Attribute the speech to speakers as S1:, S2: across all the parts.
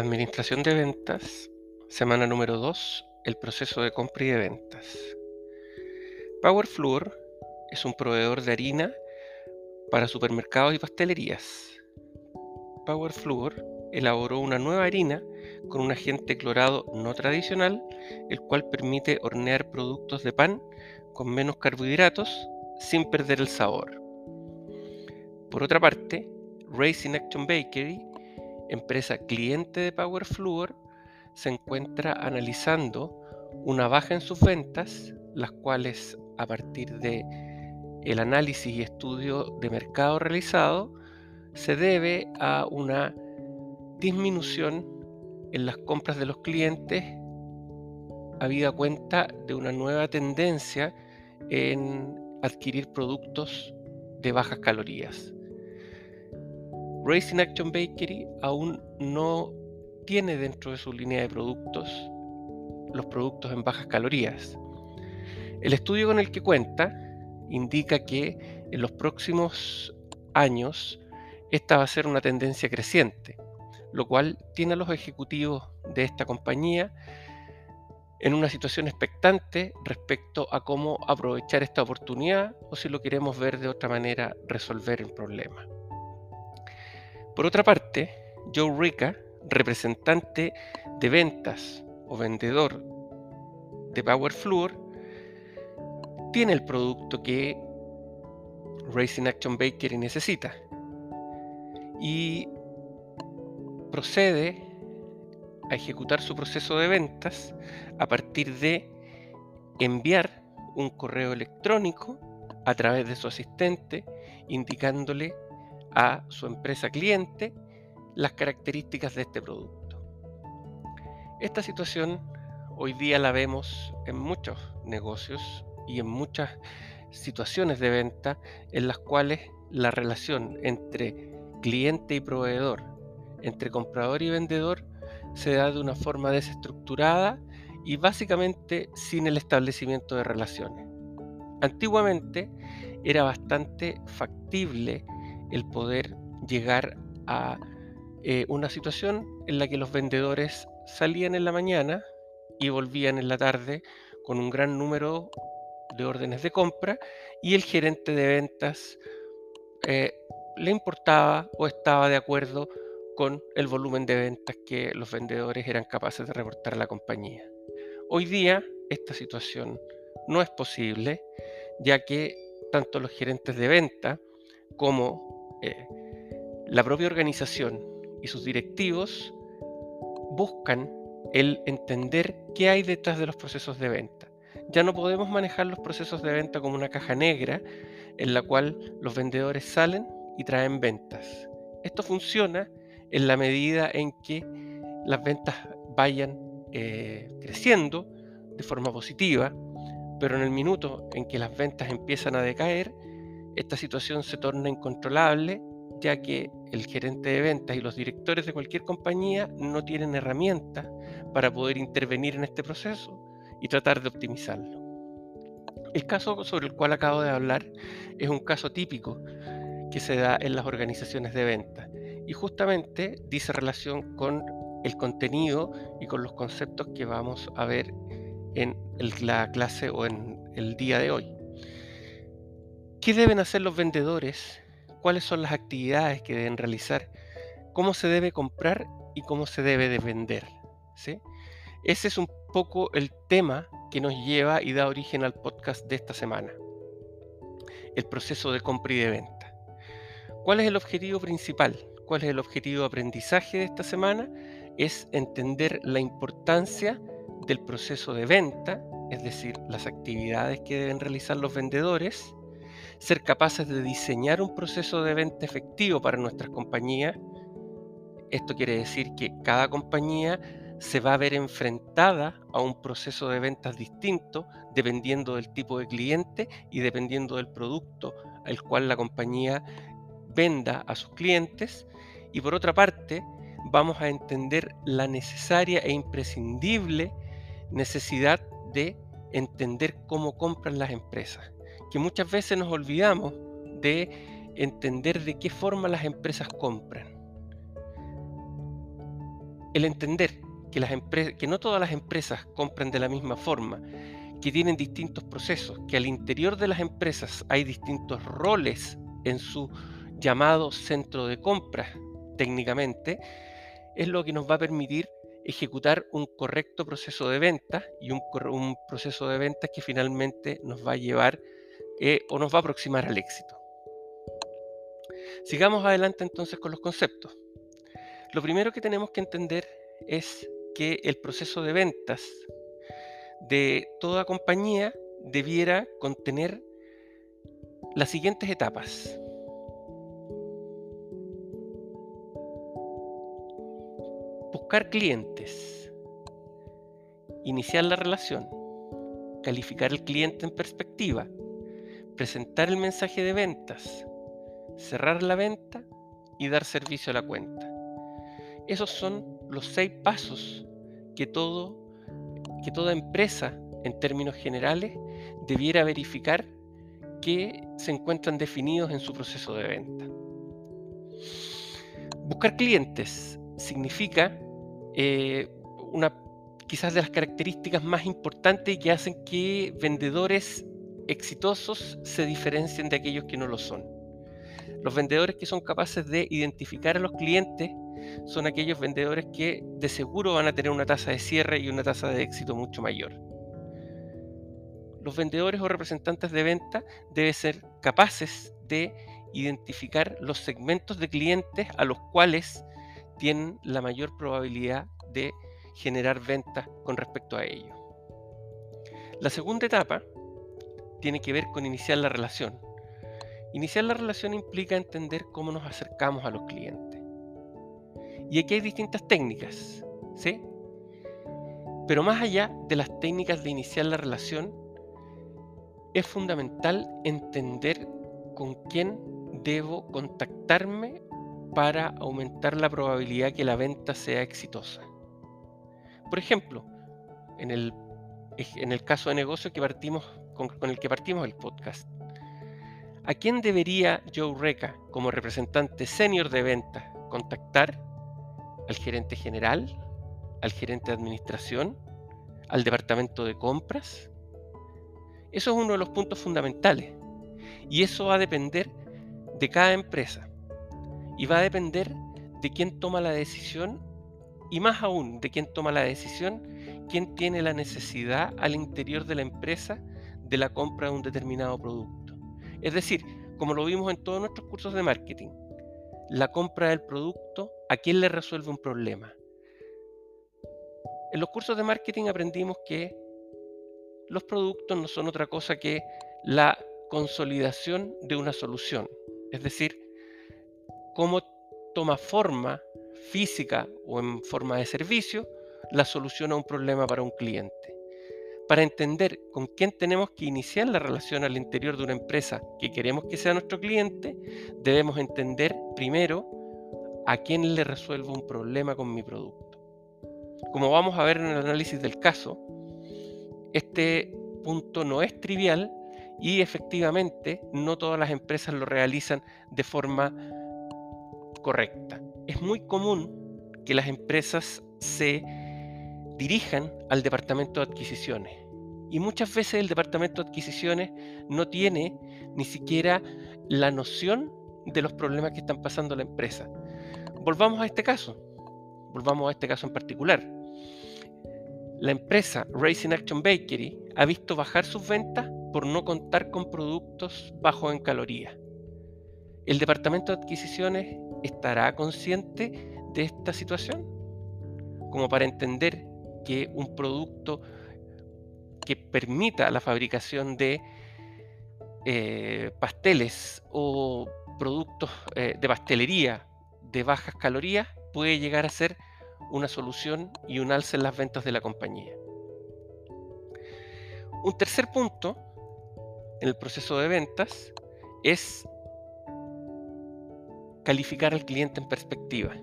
S1: Administración de ventas, semana número 2, el proceso de compra y de ventas. Power Flour es un proveedor de harina para supermercados y pastelerías. Power Flour elaboró una nueva harina con un agente clorado no tradicional, el cual permite hornear productos de pan con menos carbohidratos sin perder el sabor. Por otra parte, Racing Action Bakery empresa cliente de Power Fluor, se encuentra analizando una baja en sus ventas, las cuales a partir de el análisis y estudio de mercado realizado se debe a una disminución en las compras de los clientes habida cuenta de una nueva tendencia en adquirir productos de bajas calorías. Racing Action Bakery aún no tiene dentro de su línea de productos los productos en bajas calorías. El estudio con el que cuenta indica que en los próximos años esta va a ser una tendencia creciente, lo cual tiene a los ejecutivos de esta compañía en una situación expectante respecto a cómo aprovechar esta oportunidad o si lo queremos ver de otra manera, resolver el problema. Por otra parte, Joe Rica, representante de ventas o vendedor de Power Fluor, tiene el producto que Racing Action Bakery necesita y procede a ejecutar su proceso de ventas a partir de enviar un correo electrónico a través de su asistente indicándole a su empresa cliente las características de este producto. Esta situación hoy día la vemos en muchos negocios y en muchas situaciones de venta en las cuales la relación entre cliente y proveedor, entre comprador y vendedor, se da de una forma desestructurada y básicamente sin el establecimiento de relaciones. Antiguamente era bastante factible el poder llegar a eh, una situación en la que los vendedores salían en la mañana y volvían en la tarde con un gran número de órdenes de compra y el gerente de ventas eh, le importaba o estaba de acuerdo con el volumen de ventas que los vendedores eran capaces de reportar a la compañía. Hoy día esta situación no es posible, ya que tanto los gerentes de venta como eh, la propia organización y sus directivos buscan el entender qué hay detrás de los procesos de venta. Ya no podemos manejar los procesos de venta como una caja negra en la cual los vendedores salen y traen ventas. Esto funciona en la medida en que las ventas vayan eh, creciendo de forma positiva, pero en el minuto en que las ventas empiezan a decaer, esta situación se torna incontrolable ya que el gerente de ventas y los directores de cualquier compañía no tienen herramientas para poder intervenir en este proceso y tratar de optimizarlo. El caso sobre el cual acabo de hablar es un caso típico que se da en las organizaciones de ventas y justamente dice relación con el contenido y con los conceptos que vamos a ver en la clase o en el día de hoy. ¿Qué deben hacer los vendedores? ¿Cuáles son las actividades que deben realizar? ¿Cómo se debe comprar y cómo se debe de vender? Ese es un poco el tema que nos lleva y da origen al podcast de esta semana. El proceso de compra y de venta. ¿Cuál es el objetivo principal? ¿Cuál es el objetivo de aprendizaje de esta semana? Es entender la importancia del proceso de venta, es decir, las actividades que deben realizar los vendedores, ser capaces de diseñar un proceso de venta efectivo para nuestras compañías. Esto quiere decir que cada compañía se va a ver enfrentada a un proceso de ventas distinto dependiendo del tipo de cliente y dependiendo del producto al cual la compañía venda a sus clientes. Y por otra parte, vamos a entender la necesaria e imprescindible necesidad de entender cómo compran las empresas que muchas veces nos olvidamos de entender de qué forma las empresas compran. el entender que, no todas las empresas compran de la misma forma, que tienen distintos procesos, que al interior de las empresas hay distintos roles en su llamado centro de compras técnicamente, es lo que nos va a permitir ejecutar un correcto proceso de venta y un, proceso de ventas que finalmente nos va a llevar eh, o nos va a aproximar al éxito. Sigamos adelante entonces con los conceptos. Lo primero que tenemos que entender es que el proceso de ventas de toda compañía debiera contener las siguientes etapas. Buscar clientes, iniciar la relación, calificar al cliente en perspectiva, presentar el mensaje de ventas, cerrar la venta y dar servicio a la cuenta. Esos son los seis pasos que, todo, que toda empresa, en términos generales, debiera verificar que se encuentran definidos en su proceso de venta. Buscar clientes significa eh, una quizás de las características más importantes que hacen que vendedores exitosos se diferencien de aquellos que no lo son. Los vendedores que son capaces de identificar a los clientes son aquellos vendedores que de seguro van a tener una tasa de cierre y una tasa de éxito mucho mayor. Los vendedores o representantes de venta deben ser capaces de identificar los segmentos de clientes a los cuales tienen la mayor probabilidad de generar ventas con respecto a ellos. La segunda etapa tiene que ver con iniciar la relación. Iniciar la relación implica entender cómo nos acercamos a los clientes. Y aquí hay distintas técnicas, ¿sí? Pero más allá de las técnicas de iniciar la relación, es fundamental entender con quién debo contactarme para aumentar la probabilidad que la venta sea exitosa. Por ejemplo, en el, en el caso de negocio que partimos, con, el que partimos el podcast, ¿a quién debería Joe Reca, como representante senior de venta, contactar? ¿Al gerente general? ¿Al gerente de administración? ¿Al departamento de compras? Eso es uno de los puntos fundamentales. Y eso va a depender de cada empresa. Y va a depender de quién toma la decisión y más aún de quién toma la decisión, quién tiene la necesidad al interior de la empresa de la compra de un determinado producto. Es decir, como lo vimos en todos nuestros cursos de marketing, la compra del producto, ¿a quién le resuelve un problema? En los cursos de marketing aprendimos que los productos no son otra cosa que la consolidación de una solución. Es decir, cómo toma forma física o en forma de servicio la solución a un problema para un cliente. Para entender con quién tenemos que iniciar la relación al interior de una empresa que queremos que sea nuestro cliente, debemos entender primero a quién le resuelvo un problema con mi producto. Como vamos a ver en el análisis del caso, este punto no es trivial y efectivamente no todas las empresas lo realizan de forma correcta. Es muy común que las empresas se dirijan al departamento de adquisiciones. Y muchas veces el departamento de adquisiciones no tiene ni siquiera la noción de los problemas que están pasando la empresa. Volvamos a este caso. Volvamos a este caso en particular. La empresa Racing Action Bakery ha visto bajar sus ventas por no contar con productos bajos en calorías. ¿El departamento de adquisiciones estará consciente de esta situación? Como para entender que un producto que permita la fabricación de eh, pasteles o productos eh, de pastelería de bajas calorías puede llegar a ser una solución y un alce en las ventas de la compañía. Un tercer punto en el proceso de ventas es calificar al cliente en perspectiva.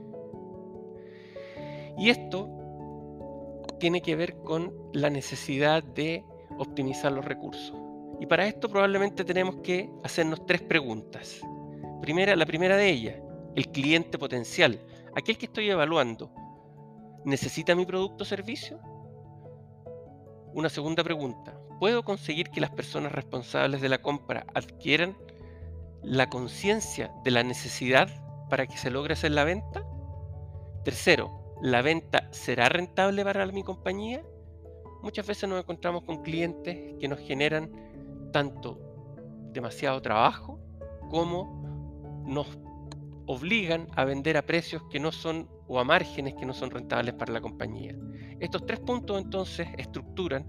S1: Y esto tiene que ver con la necesidad de optimizar los recursos. Y para esto probablemente tenemos que hacernos tres preguntas. Primera, la primera de ellas, el cliente potencial, aquel que estoy evaluando, necesita mi producto o servicio? Una segunda pregunta, ¿puedo conseguir que las personas responsables de la compra adquieran la conciencia de la necesidad para que se logre hacer la venta? Tercero, ¿la venta será rentable para mi compañía? Muchas veces nos encontramos con clientes que nos generan tanto demasiado trabajo como nos obligan a vender a precios que no son o a márgenes que no son rentables para la compañía. Estos tres puntos entonces estructuran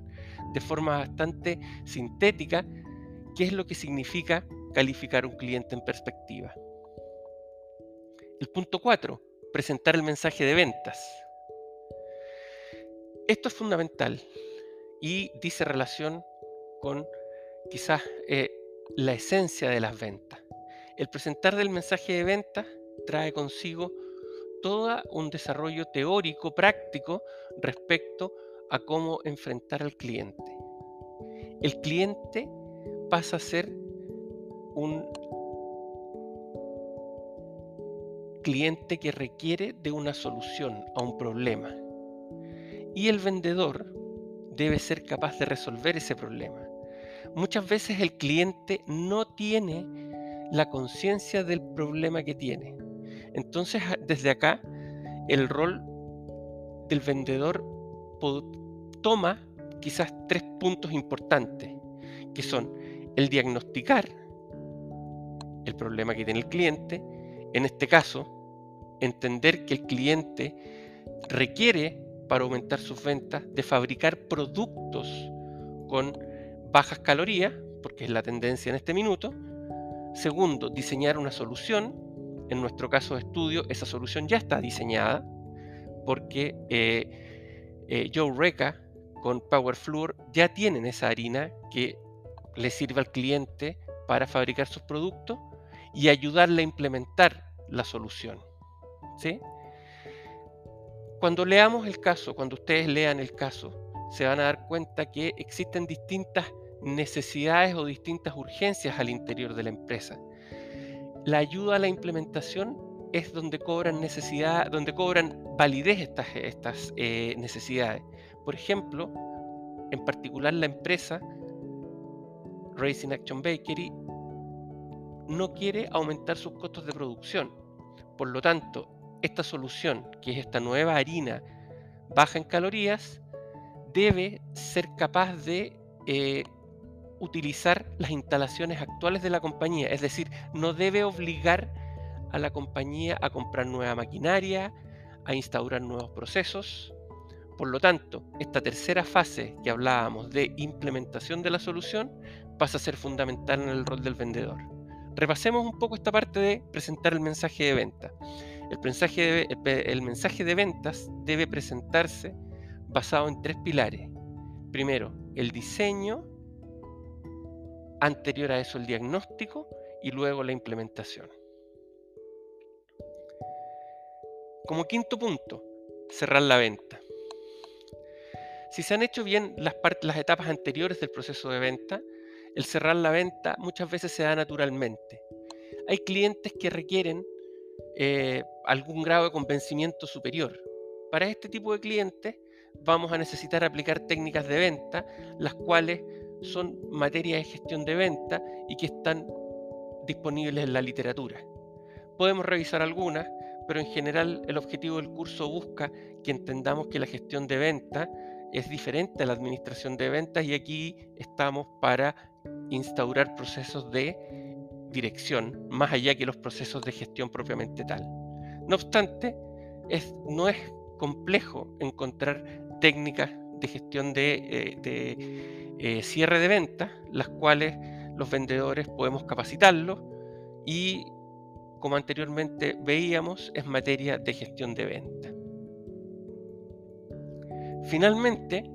S1: de forma bastante sintética qué es lo que significa calificar un cliente en perspectiva. El punto 4, presentar el mensaje de ventas. Esto es fundamental y dice relación con quizás eh, la esencia de las ventas. El presentar del mensaje de ventas trae consigo todo un desarrollo teórico, práctico, respecto a cómo enfrentar al cliente. El cliente pasa a ser un cliente que requiere de una solución a un problema. Y el vendedor debe ser capaz de resolver ese problema. Muchas veces el cliente no tiene la conciencia del problema que tiene. Entonces, desde acá, el rol del vendedor toma quizás tres puntos importantes, que son el diagnosticar el problema que tiene el cliente, en este caso, entender que el cliente requiere para aumentar sus ventas de fabricar productos con bajas calorías, porque es la tendencia en este minuto. Segundo, diseñar una solución. En nuestro caso de estudio, esa solución ya está diseñada, porque eh, eh, Joe Reca con Power ya tienen esa harina que le sirve al cliente para fabricar sus productos y ayudarle a implementar la solución. Cuando leamos el caso, cuando ustedes lean el caso, se van a dar cuenta que existen distintas necesidades o distintas urgencias al interior de la empresa. La ayuda a la implementación es donde cobran necesidad, donde cobran validez estas, estas eh, necesidades. Por ejemplo, en particular la empresa Racing Action Bakery no quiere aumentar sus costos de producción. Por lo tanto, esta solución, que es esta nueva harina baja en calorías, debe ser capaz de eh, utilizar las instalaciones actuales de la compañía. Es decir, no debe obligar a la compañía a comprar nueva maquinaria, a instaurar nuevos procesos. Por lo tanto, esta tercera fase que hablábamos de implementación de la solución pasa a ser fundamental en el rol del vendedor. Repasemos un poco esta parte de presentar el mensaje de venta. El mensaje el mensaje de ventas debe presentarse basado en tres pilares. Primero, el diseño, anterior a eso el diagnóstico y luego la implementación. Como quinto punto, cerrar la venta. Si se han hecho bien las, las etapas anteriores del proceso de venta, el cerrar la venta muchas veces se da naturalmente. Hay clientes que requieren eh, algún grado de convencimiento superior. Para este tipo de clientes vamos a necesitar aplicar técnicas de venta, las cuales son materias de gestión de venta y que están disponibles en la literatura. Podemos revisar algunas, pero en general el objetivo del curso busca que entendamos que la gestión de venta es diferente a la administración de ventas y aquí estamos para instaurar procesos de dirección más allá que los procesos de gestión propiamente tal. No obstante, no es complejo encontrar técnicas de gestión de, eh, eh, cierre de ventas, las cuales los vendedores podemos capacitarlos y, como anteriormente veíamos, es materia de gestión de venta. Finalmente,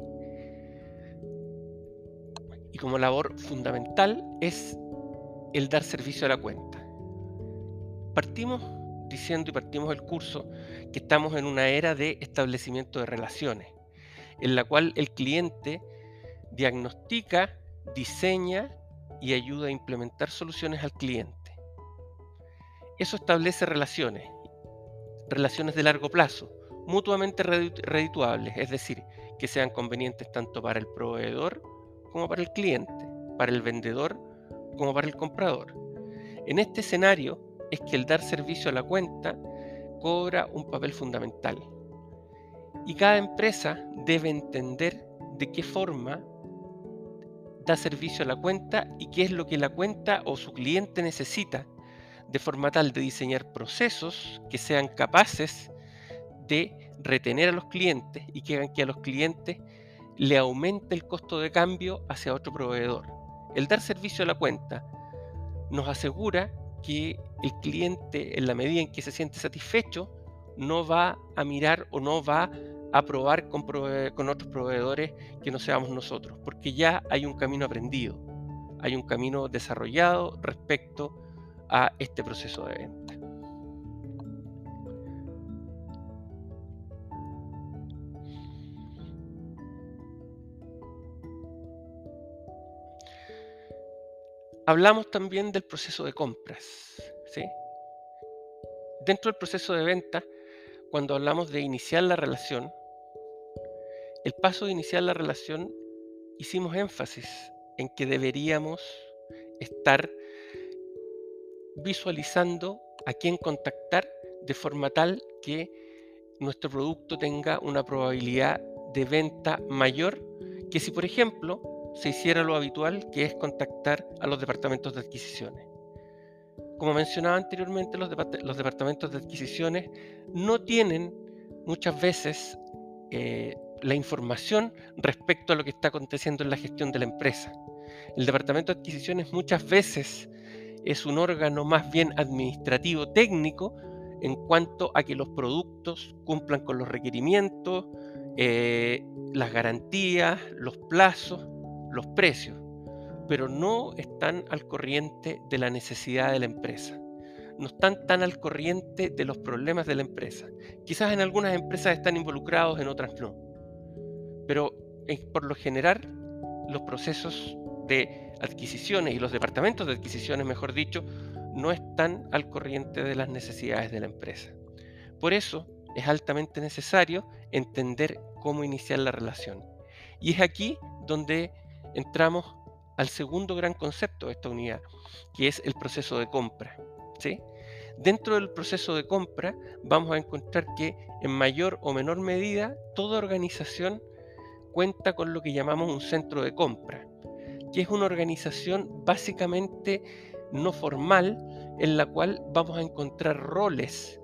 S1: y como labor fundamental, es el dar servicio a la cuenta. Partimos diciendo y partimos el curso que estamos en una era de establecimiento de relaciones, en la cual el cliente diagnostica, diseña y ayuda a implementar soluciones al cliente. Eso establece relaciones, relaciones de largo plazo, mutuamente redituables, es decir, que sean convenientes tanto para el proveedor como para el cliente, para el vendedor como para el comprador. En este escenario es que el dar servicio a la cuenta cobra un papel fundamental. Y cada empresa debe entender de qué forma da servicio a la cuenta y qué es lo que la cuenta o su cliente necesita, de forma tal de diseñar procesos que sean capaces de retener a los clientes y que hagan que a los clientes le aumente el costo de cambio hacia otro proveedor. El dar servicio a la cuenta nos asegura que el cliente, en la medida en que se siente satisfecho, no va a mirar o no va a probar con, otros proveedores que no seamos nosotros, porque ya hay un camino aprendido, hay un camino desarrollado respecto a este proceso de venta. Hablamos también del proceso de compras. ¿sí? Dentro del proceso de venta, cuando hablamos de iniciar la relación, el paso de iniciar la relación hicimos énfasis en que deberíamos estar visualizando a quién contactar de forma tal que nuestro producto tenga una probabilidad de venta mayor que si, por ejemplo, se hiciera lo habitual, que es contactar a los departamentos de adquisiciones. Como mencionaba anteriormente, los, departamentos de adquisiciones no tienen muchas veces eh, la información respecto a lo que está aconteciendo en la gestión de la empresa. El departamento de adquisiciones muchas veces es un órgano más bien administrativo técnico en cuanto a que los productos cumplan con los requerimientos, eh, las garantías, los plazos los precios, pero no están al corriente de la necesidad de la empresa. No están tan al corriente de los problemas de la empresa. Quizás en algunas empresas están involucrados, en otras no. Pero eh, por lo general, los procesos de adquisiciones y los departamentos de adquisiciones, mejor dicho, no están al corriente de las necesidades de la empresa. Por eso es altamente necesario entender cómo iniciar la relación. Y es aquí donde entramos al segundo gran concepto de esta unidad, que es el proceso de compra. ¿sí? Dentro del proceso de compra vamos a encontrar que en mayor o menor medida toda organización cuenta con lo que llamamos un centro de compra, que es una organización básicamente no formal en la cual vamos a encontrar roles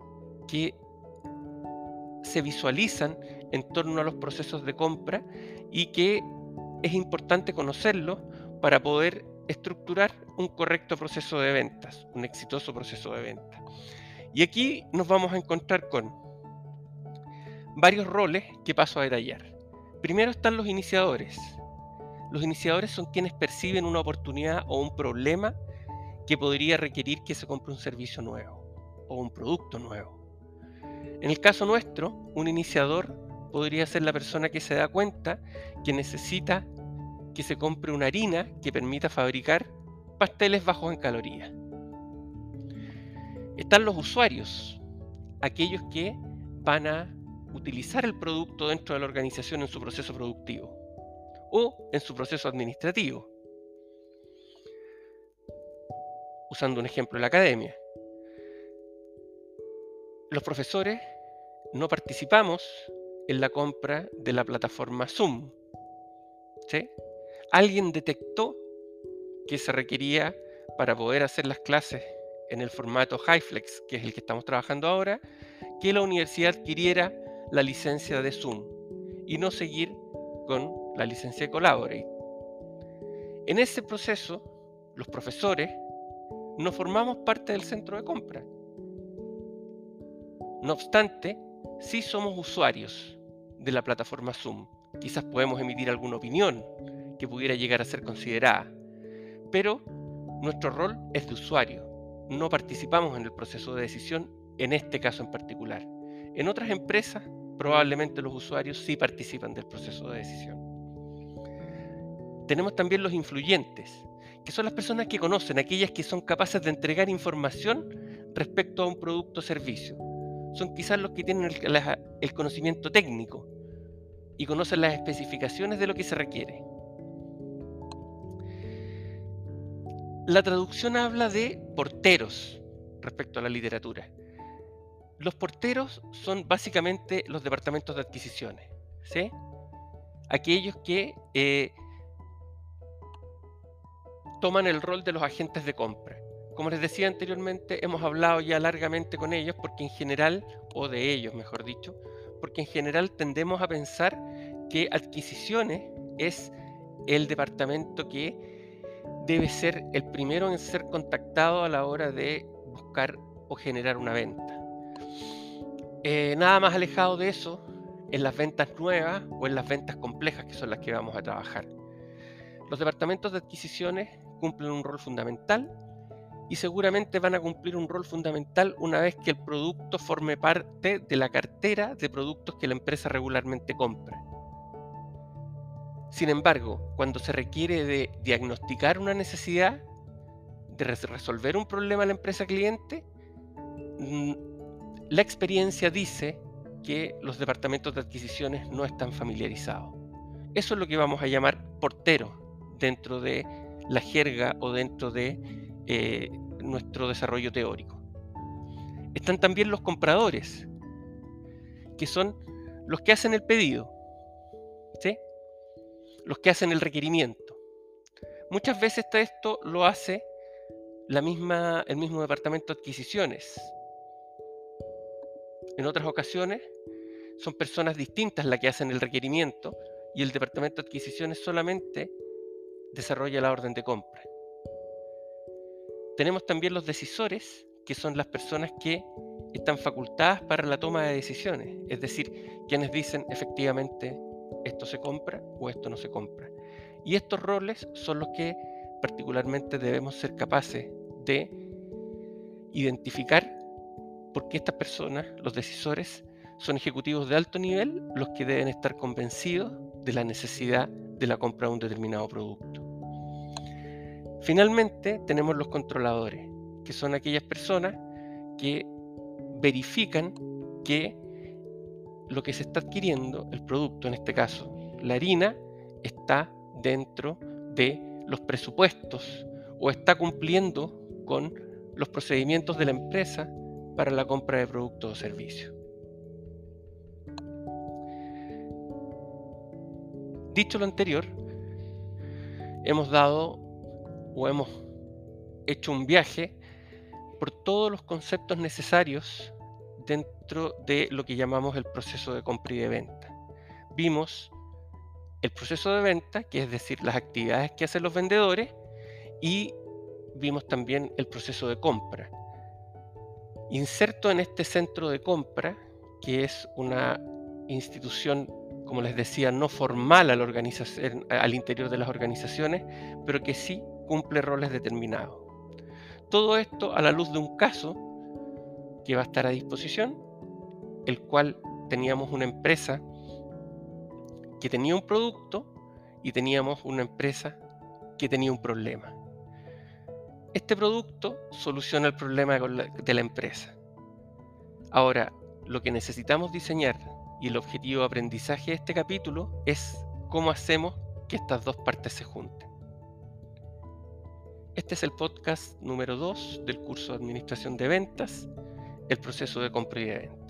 S1: que se visualizan en torno a los procesos de compra y que es importante conocerlo para poder estructurar un correcto proceso de ventas, un exitoso proceso de venta. Y aquí nos vamos a encontrar con varios roles que paso a detallar. Primero están los iniciadores. Los iniciadores son quienes perciben una oportunidad o un problema que podría requerir que se compre un servicio nuevo o un producto nuevo. En el caso nuestro, un iniciador podría ser la persona que se da cuenta que necesita que se compre una harina que permita fabricar pasteles bajos en calorías. Están los usuarios, aquellos que van a utilizar el producto dentro de la organización en su proceso productivo o en su proceso administrativo. Usando un ejemplo de la academia. Los profesores no participamos en la compra de la plataforma Zoom. Alguien detectó que se requería para poder hacer las clases en el formato HiFlex, que es el que estamos trabajando ahora, que la universidad adquiriera la licencia de Zoom y no seguir con la licencia de Collaborate. En ese proceso, los profesores no formamos parte del centro de compra. No obstante, sí somos usuarios de la plataforma Zoom. Quizás podemos emitir alguna opinión que pudiera llegar a ser considerada, pero nuestro rol es de usuario. No participamos en el proceso de decisión en este caso en particular. En otras empresas, probablemente los usuarios sí participan del proceso de decisión. Tenemos también los influyentes, que son las personas que conocen, aquellas que son capaces de entregar información respecto a un producto o servicio son quizás los que tienen el, conocimiento técnico y conocen las especificaciones de lo que se requiere. La traducción habla de porteros respecto a la literatura. Los porteros son básicamente los departamentos de adquisiciones, ¿sí? Aquellos que eh, toman el rol de los agentes de compra. Como les decía anteriormente, hemos hablado ya largamente con ellos porque en general, o de ellos mejor dicho, porque en general tendemos a pensar que adquisiciones es el departamento que debe ser el primero en ser contactado a la hora de buscar o generar una venta. Eh, nada más alejado de eso en las ventas nuevas o en las ventas complejas que son las que vamos a trabajar. Los departamentos de adquisiciones cumplen un rol fundamental y seguramente van a cumplir un rol fundamental una vez que el producto forme parte de la cartera de productos que la empresa regularmente compra. Sin embargo, cuando se requiere de diagnosticar una necesidad, de resolver un problema a la empresa cliente, mm, la experiencia dice que los departamentos de adquisiciones no están familiarizados. Eso es lo que vamos a llamar portero dentro de la jerga o dentro de eh, nuestro desarrollo teórico. Están también los compradores, que son los que hacen el pedido, ¿sí? los que hacen el requerimiento. Muchas veces esto lo hace la misma, el mismo departamento de adquisiciones. En otras ocasiones son personas distintas las que hacen el requerimiento y el departamento de adquisiciones solamente desarrolla la orden de compra. Tenemos también los decisores, que son las personas que están facultadas para la toma de decisiones, es decir, quienes dicen efectivamente esto se compra o esto no se compra. Y estos roles son los que particularmente debemos ser capaces de identificar porque estas personas, los decisores, son ejecutivos de alto nivel los que deben estar convencidos de la necesidad de la compra de un determinado producto. Finalmente, tenemos los controladores, que son aquellas personas que verifican que lo que se está adquiriendo, el producto en este caso, la harina, está dentro de los presupuestos o está cumpliendo con los procedimientos de la empresa para la compra de productos o servicios. Dicho lo anterior, hemos dado o hemos hecho un viaje por todos los conceptos necesarios dentro de lo que llamamos el proceso de compra y de venta. Vimos el proceso de venta, que es decir, las actividades que hacen los vendedores, y vimos también el proceso de compra. Inserto en este centro de compra, que es una institución como les decía, no formal al, al interior de las organizaciones, pero que sí cumple roles determinados. Todo esto a la luz de un caso que va a estar a disposición, el cual teníamos una empresa que tenía un producto y teníamos una empresa que tenía un problema. Este producto soluciona el problema de la empresa. Ahora, lo que necesitamos diseñar y el objetivo de aprendizaje de este capítulo es cómo hacemos que estas dos partes se junten. Este es el podcast número 2 del curso de Administración de Ventas, el proceso de compra y de venta.